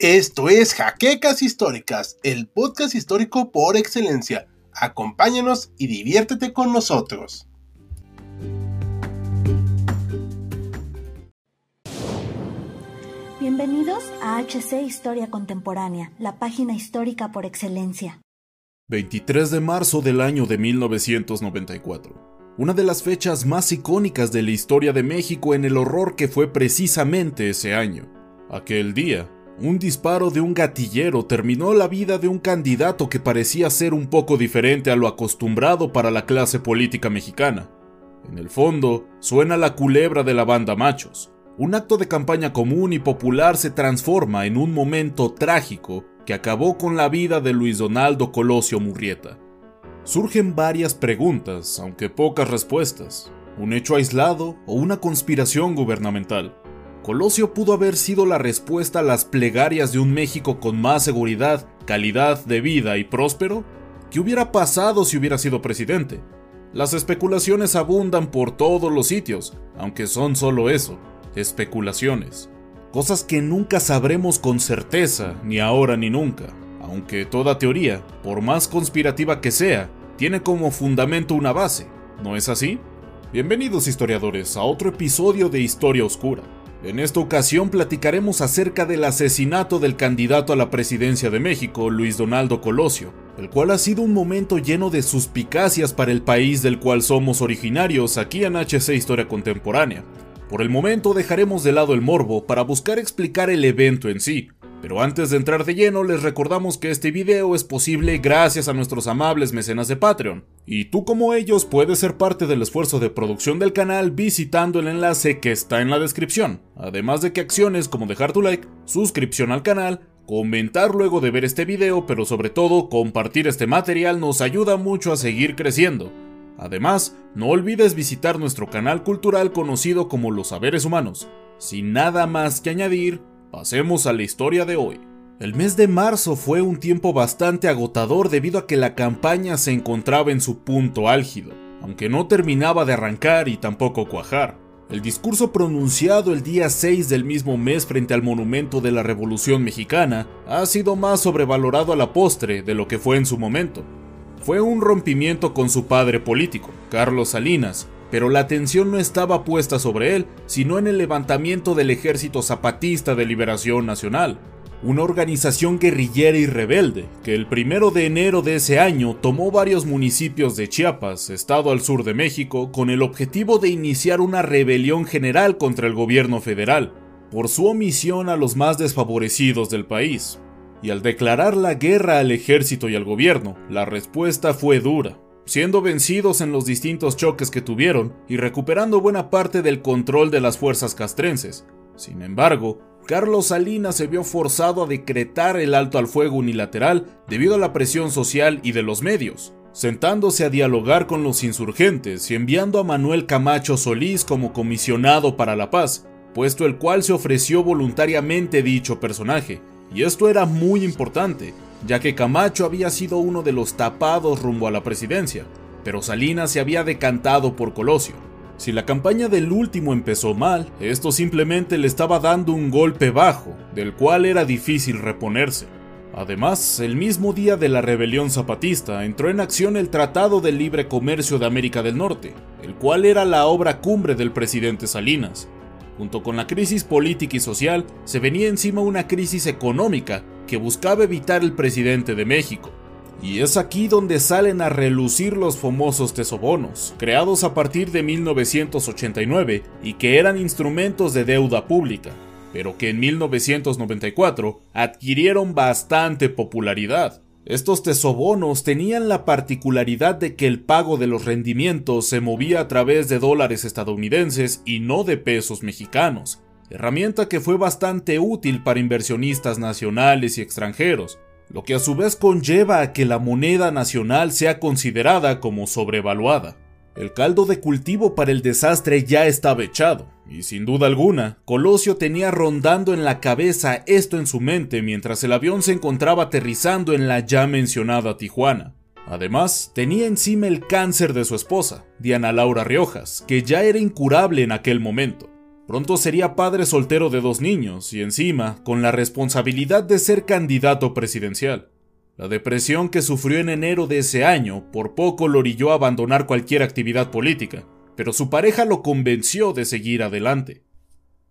Esto es Jaquecas Históricas, el podcast histórico por excelencia. Acompáñanos y diviértete con nosotros. Bienvenidos a HC Historia Contemporánea, la página histórica por excelencia. 23 de marzo del año de 1994. Una de las fechas más icónicas de la historia de México en el horror que fue precisamente ese año. Aquel día, un disparo de un gatillero terminó la vida de un candidato que parecía ser un poco diferente a lo acostumbrado para la clase política mexicana. En el fondo, suena la culebra de la banda machos. Un acto de campaña común y popular se transforma en un momento trágico que acabó con la vida de Luis Donaldo Colosio Murrieta. Surgen varias preguntas, aunque pocas respuestas. ¿Un hecho aislado o una conspiración gubernamental? Colosio pudo haber sido la respuesta a las plegarias de un México con más seguridad, calidad de vida y próspero? ¿Qué hubiera pasado si hubiera sido presidente? Las especulaciones abundan por todos los sitios, aunque son solo eso, especulaciones. Cosas que nunca sabremos con certeza, ni ahora ni nunca, aunque toda teoría, por más conspirativa que sea, tiene como fundamento una base, ¿no es así? Bienvenidos historiadores a otro episodio de Historia Oscura. En esta ocasión platicaremos acerca del asesinato del candidato a la presidencia de México, Luis Donaldo Colosio, el cual ha sido un momento lleno de suspicacias para el país del cual somos originarios aquí en HC Historia Contemporánea. Por el momento dejaremos de lado el morbo para buscar explicar el evento en sí, pero antes de entrar de lleno, les recordamos que este video es posible gracias a nuestros amables mecenas de Patreon. Y tú como ellos puedes ser parte del esfuerzo de producción del canal visitando el enlace que está en la descripción. Además de que acciones como dejar tu like, suscripción al canal, comentar luego de ver este video, pero sobre todo compartir este material nos ayuda mucho a seguir creciendo. Además, no olvides visitar nuestro canal cultural conocido como Los Saberes Humanos. Sin nada más que añadir, Pasemos a la historia de hoy. El mes de marzo fue un tiempo bastante agotador debido a que la campaña se encontraba en su punto álgido, aunque no terminaba de arrancar y tampoco cuajar. El discurso pronunciado el día 6 del mismo mes frente al monumento de la Revolución Mexicana ha sido más sobrevalorado a la postre de lo que fue en su momento. Fue un rompimiento con su padre político, Carlos Salinas, pero la atención no estaba puesta sobre él, sino en el levantamiento del Ejército Zapatista de Liberación Nacional, una organización guerrillera y rebelde que el primero de enero de ese año tomó varios municipios de Chiapas, estado al sur de México, con el objetivo de iniciar una rebelión general contra el gobierno federal, por su omisión a los más desfavorecidos del país. Y al declarar la guerra al ejército y al gobierno, la respuesta fue dura siendo vencidos en los distintos choques que tuvieron y recuperando buena parte del control de las fuerzas castrenses. Sin embargo, Carlos Salinas se vio forzado a decretar el alto al fuego unilateral debido a la presión social y de los medios, sentándose a dialogar con los insurgentes y enviando a Manuel Camacho Solís como comisionado para la paz, puesto el cual se ofreció voluntariamente dicho personaje, y esto era muy importante, ya que Camacho había sido uno de los tapados rumbo a la presidencia, pero Salinas se había decantado por Colosio. Si la campaña del último empezó mal, esto simplemente le estaba dando un golpe bajo, del cual era difícil reponerse. Además, el mismo día de la rebelión zapatista entró en acción el Tratado de Libre Comercio de América del Norte, el cual era la obra cumbre del presidente Salinas. Junto con la crisis política y social, se venía encima una crisis económica que buscaba evitar el presidente de México. Y es aquí donde salen a relucir los famosos tesobonos, creados a partir de 1989 y que eran instrumentos de deuda pública, pero que en 1994 adquirieron bastante popularidad. Estos tesobonos tenían la particularidad de que el pago de los rendimientos se movía a través de dólares estadounidenses y no de pesos mexicanos, herramienta que fue bastante útil para inversionistas nacionales y extranjeros, lo que a su vez conlleva a que la moneda nacional sea considerada como sobrevaluada. El caldo de cultivo para el desastre ya estaba echado, y sin duda alguna, Colosio tenía rondando en la cabeza esto en su mente mientras el avión se encontraba aterrizando en la ya mencionada Tijuana. Además, tenía encima el cáncer de su esposa, Diana Laura Riojas, que ya era incurable en aquel momento Pronto sería padre soltero de dos niños y encima con la responsabilidad de ser candidato presidencial. La depresión que sufrió en enero de ese año por poco lo orilló a abandonar cualquier actividad política, pero su pareja lo convenció de seguir adelante.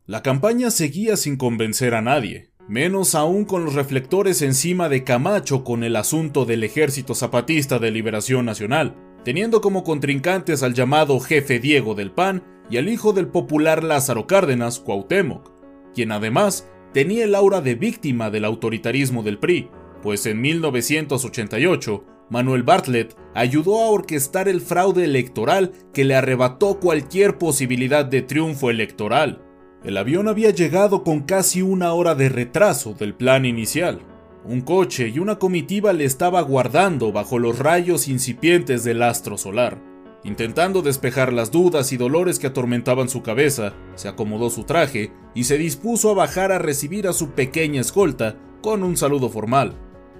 La campaña seguía sin convencer a nadie, menos aún con los reflectores encima de Camacho con el asunto del Ejército Zapatista de Liberación Nacional, teniendo como contrincantes al llamado jefe Diego del PAN y al hijo del popular Lázaro Cárdenas, Cuauhtémoc, quien además tenía el aura de víctima del autoritarismo del PRI, pues en 1988 Manuel Bartlett ayudó a orquestar el fraude electoral que le arrebató cualquier posibilidad de triunfo electoral. El avión había llegado con casi una hora de retraso del plan inicial. Un coche y una comitiva le estaba guardando bajo los rayos incipientes del astro solar. Intentando despejar las dudas y dolores que atormentaban su cabeza, se acomodó su traje y se dispuso a bajar a recibir a su pequeña escolta con un saludo formal.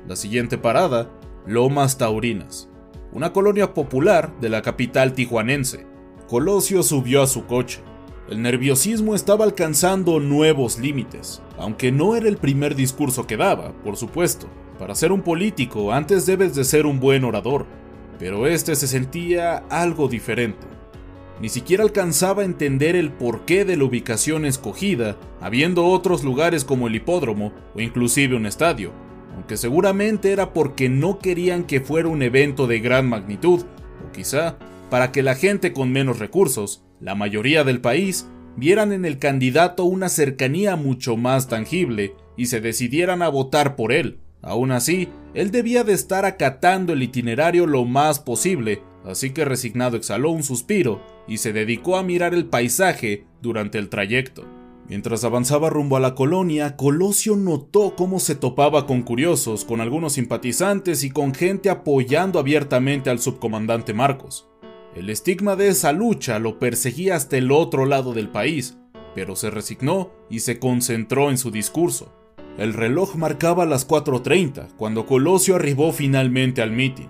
La siguiente parada, Lomas Taurinas, una colonia popular de la capital tijuanense. Colosio subió a su coche. El nerviosismo estaba alcanzando nuevos límites, aunque no era el primer discurso que daba, por supuesto. Para ser un político antes debes de ser un buen orador, pero este se sentía algo diferente. Ni siquiera alcanzaba a entender el porqué de la ubicación escogida, habiendo otros lugares como el hipódromo o inclusive un estadio, aunque seguramente era porque no querían que fuera un evento de gran magnitud, o quizá para que la gente con menos recursos, la mayoría del país, vieran en el candidato una cercanía mucho más tangible y se decidieran a votar por él. Aún así, él debía de estar acatando el itinerario lo más posible, así que resignado exhaló un suspiro y se dedicó a mirar el paisaje durante el trayecto. Mientras avanzaba rumbo a la colonia, Colosio notó cómo se topaba con curiosos, con algunos simpatizantes y con gente apoyando abiertamente al subcomandante Marcos. El estigma de esa lucha lo perseguía hasta el otro lado del país, pero se resignó y se concentró en su discurso. El reloj marcaba las 4.30 cuando Colosio arribó finalmente al mitin.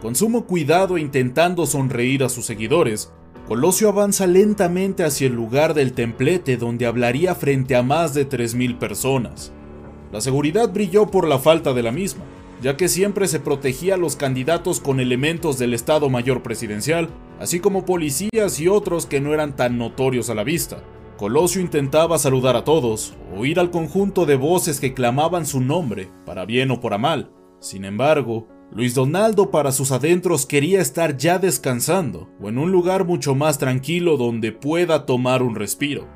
Con sumo cuidado e intentando sonreír a sus seguidores, Colosio avanza lentamente hacia el lugar del templete donde hablaría frente a más de 3.000 personas. La seguridad brilló por la falta de la misma, ya que siempre se protegía a los candidatos con elementos del Estado Mayor Presidencial, así como policías y otros que no eran tan notorios a la vista. Colosio intentaba saludar a todos, oír al conjunto de voces que clamaban su nombre, para bien o para mal. Sin embargo, Luis Donaldo para sus adentros quería estar ya descansando, o en un lugar mucho más tranquilo donde pueda tomar un respiro.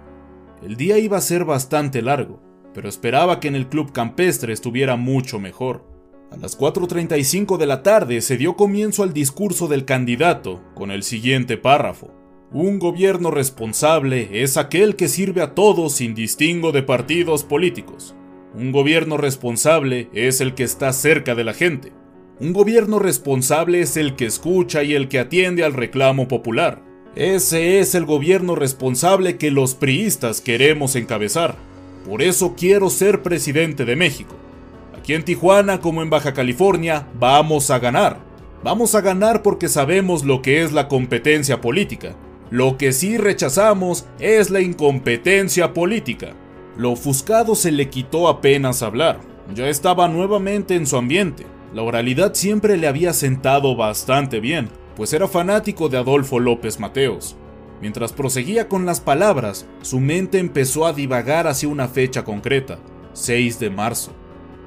El día iba a ser bastante largo, pero esperaba que en el club campestre estuviera mucho mejor. A las 4.35 de la tarde se dio comienzo al discurso del candidato, con el siguiente párrafo. Un gobierno responsable es aquel que sirve a todos sin distingo de partidos políticos. Un gobierno responsable es el que está cerca de la gente. Un gobierno responsable es el que escucha y el que atiende al reclamo popular. Ese es el gobierno responsable que los priistas queremos encabezar. Por eso quiero ser presidente de México. Aquí en Tijuana como en Baja California vamos a ganar. Vamos a ganar porque sabemos lo que es la competencia política lo que sí rechazamos es la incompetencia política. Lo ofuscado se le quitó apenas hablar. Ya estaba nuevamente en su ambiente. La oralidad siempre le había sentado bastante bien, pues era fanático de Adolfo López Mateos. Mientras proseguía con las palabras, su mente empezó a divagar hacia una fecha concreta, 6 de marzo.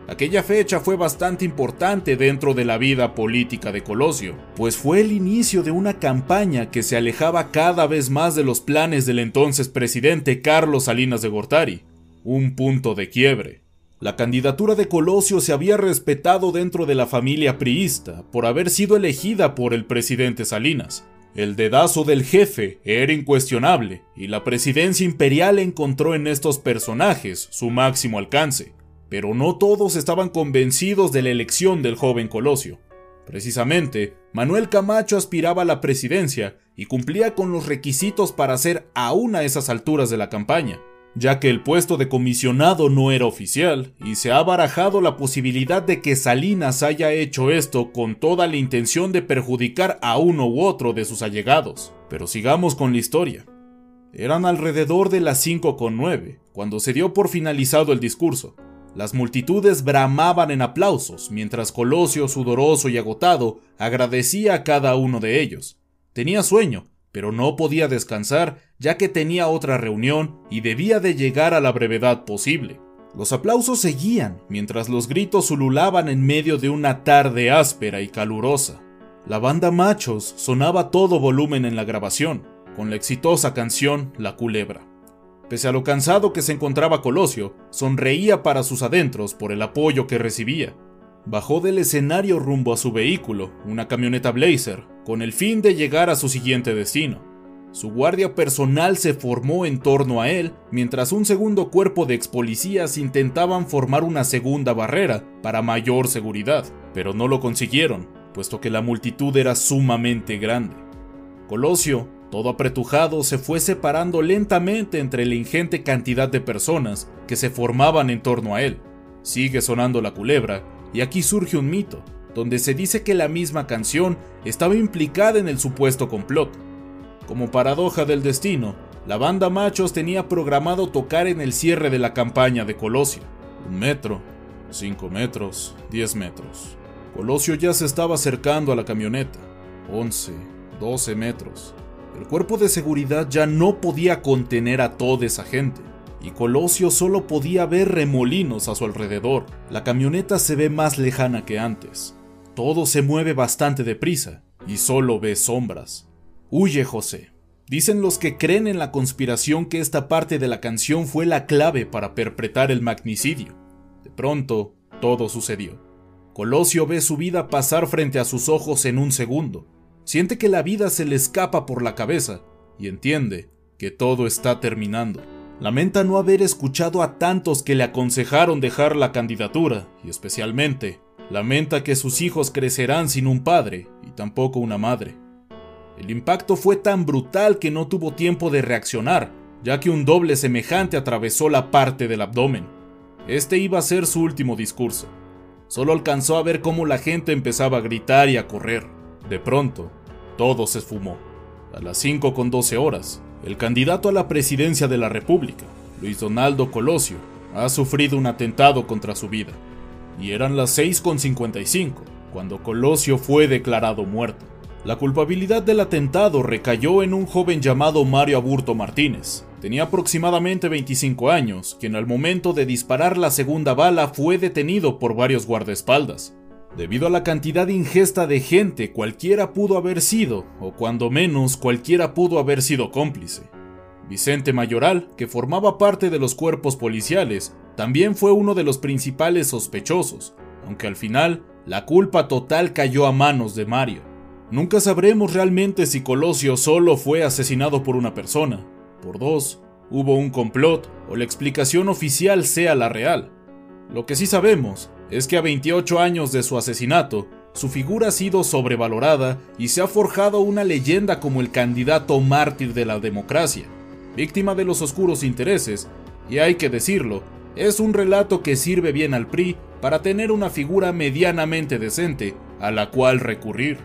Aquella fecha fue bastante importante dentro de la vida política de Colosio, pues fue el inicio de una campaña que se alejaba cada vez más de los planes del entonces presidente Carlos Salinas de Gortari, un punto de quiebre. La candidatura de Colosio se había respetado dentro de la familia priista por haber sido elegida por el presidente Salinas. El dedazo del jefe era incuestionable y la presidencia imperial encontró en estos personajes su máximo alcance. Pero no todos estaban convencidos de la elección del joven Colosio. Precisamente, Manuel Camacho aspiraba a la presidencia y cumplía con los requisitos para ser aún a esas alturas de la campaña, ya que el puesto de comisionado no era oficial y se ha barajado la posibilidad de que Salinas haya hecho esto con toda la intención de perjudicar a uno u otro de sus allegados. Pero sigamos con la historia. Eran alrededor de las 5.9 cuando se dio por finalizado el discurso. Las multitudes bramaban en aplausos, mientras Colosio, sudoroso y agotado, agradecía a cada uno de ellos. Tenía sueño, pero no podía descansar ya que tenía otra reunión y debía de llegar a la brevedad posible. Los aplausos seguían, mientras los gritos ululaban en medio de una tarde áspera y calurosa. La banda Machos sonaba todo volumen en la grabación, con la exitosa canción La Culebra. Pese a lo cansado que se encontraba Colosio, sonreía para sus adentros por el apoyo que recibía. Bajó del escenario rumbo a su vehículo, una camioneta Blazer, con el fin de llegar a su siguiente destino. Su guardia personal se formó en torno a él, mientras un segundo cuerpo de expolicías intentaban formar una segunda barrera para mayor seguridad, pero no lo consiguieron, puesto que la multitud era sumamente grande. Colosio, todo apretujado, se fue separando lentamente entre la ingente cantidad de personas que se formaban en torno a él. Sigue sonando la culebra, y aquí surge un mito, donde se dice que la misma canción estaba implicada en el supuesto complot. Como paradoja del destino, la banda Machos tenía programado tocar en el cierre de la campaña de Colosio. Un metro, cinco metros, diez metros. Colosio ya se estaba acercando a la camioneta. Once, doce metros. El cuerpo de seguridad ya no podía contener a toda esa gente, y Colosio solo podía ver remolinos a su alrededor. La camioneta se ve más lejana que antes. Todo se mueve bastante deprisa, y solo ve sombras. Huye José. Dicen los que creen en la conspiración que esta parte de la canción fue la clave para perpetrar el magnicidio. De pronto, todo sucedió. Colosio ve su vida pasar frente a sus ojos en un segundo. Siente que la vida se le escapa por la cabeza y entiende que todo está terminando. Lamenta no haber escuchado a tantos que le aconsejaron dejar la candidatura y especialmente lamenta que sus hijos crecerán sin un padre y tampoco una madre. El impacto fue tan brutal que no tuvo tiempo de reaccionar, ya que un doble semejante atravesó la parte del abdomen. Este iba a ser su último discurso. Solo alcanzó a ver cómo la gente empezaba a gritar y a correr. De pronto, todo se esfumó. A las 5 con 12 horas, el candidato a la presidencia de la República, Luis Donaldo Colosio, ha sufrido un atentado contra su vida. Y eran las 6 con 55 cuando Colosio fue declarado muerto. La culpabilidad del atentado recayó en un joven llamado Mario Aburto Martínez. Tenía aproximadamente 25 años, quien al momento de disparar la segunda bala fue detenido por varios guardaespaldas. Debido a la cantidad ingesta de gente, cualquiera pudo haber sido, o cuando menos cualquiera pudo haber sido cómplice. Vicente Mayoral, que formaba parte de los cuerpos policiales, también fue uno de los principales sospechosos, aunque al final la culpa total cayó a manos de Mario. Nunca sabremos realmente si Colosio solo fue asesinado por una persona, por dos, hubo un complot o la explicación oficial sea la real. Lo que sí sabemos es que a 28 años de su asesinato, su figura ha sido sobrevalorada y se ha forjado una leyenda como el candidato mártir de la democracia, víctima de los oscuros intereses, y hay que decirlo, es un relato que sirve bien al PRI para tener una figura medianamente decente a la cual recurrir.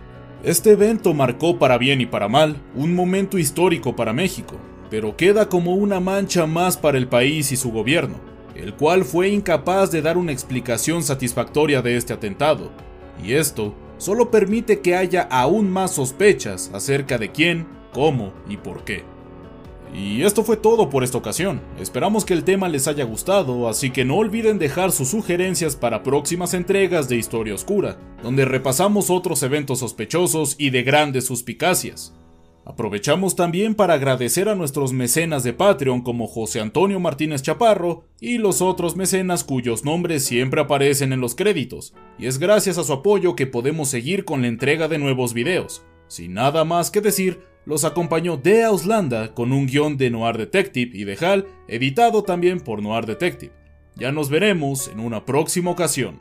Este evento marcó para bien y para mal un momento histórico para México, pero queda como una mancha más para el país y su gobierno, el cual fue incapaz de dar una explicación satisfactoria de este atentado, y esto solo permite que haya aún más sospechas acerca de quién, cómo y por qué. Y esto fue todo por esta ocasión. Esperamos que el tema les haya gustado, así que no olviden dejar sus sugerencias para próximas entregas de Historia Oscura, donde repasamos otros eventos sospechosos y de grandes suspicacias. Aprovechamos también para agradecer a nuestros mecenas de Patreon como José Antonio Martínez Chaparro y los otros mecenas cuyos nombres siempre aparecen en los créditos, y es gracias a su apoyo que podemos seguir con la entrega de nuevos videos. Sin nada más que decir, los acompañó de Auslanda con un guion de Noir Detective y de Hal, editado también por Noir Detective. Ya nos veremos en una próxima ocasión.